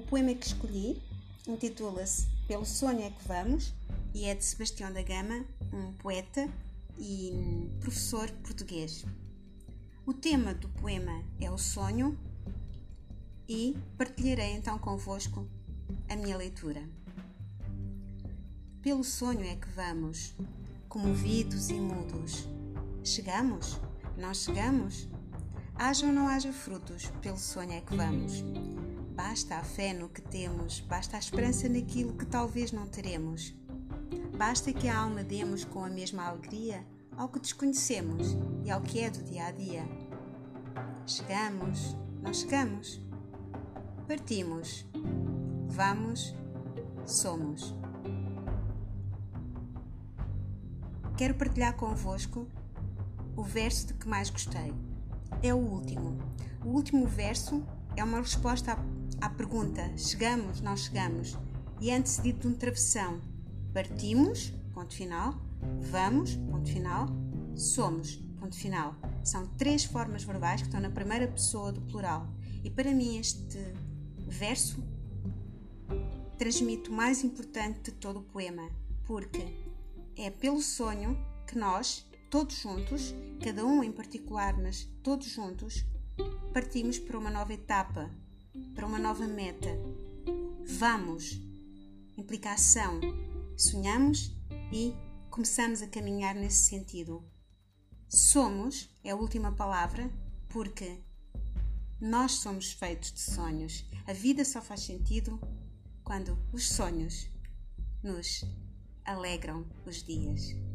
poema que escolhi intitula-se Pelo Sonho é que Vamos e é de Sebastião da Gama, um poeta e professor português. O tema do poema é o sonho e partilharei então convosco a minha leitura. Pelo sonho é que vamos, comovidos e mudos. Chegamos? Não chegamos? Haja ou não haja frutos, pelo sonho é que vamos. Basta a fé no que temos, basta a esperança naquilo que talvez não teremos. Basta que a alma demos com a mesma alegria ao que desconhecemos e ao que é do dia a dia. Chegamos, não chegamos. Partimos, vamos, somos. Quero partilhar convosco o verso de que mais gostei. É o último. O último verso é uma resposta à, à pergunta: chegamos, não chegamos? E é antecedido de um travessão. Partimos, ponto final, vamos, ponto final, somos, ponto final. São três formas verbais que estão na primeira pessoa do plural. E para mim, este verso transmite o mais importante de todo o poema, porque é pelo sonho que nós, todos juntos, cada um em particular, mas todos juntos, partimos para uma nova etapa, para uma nova meta. Vamos. Implica ação. Sonhamos e começamos a caminhar nesse sentido. Somos é a última palavra porque nós somos feitos de sonhos. A vida só faz sentido quando os sonhos nos alegram os dias.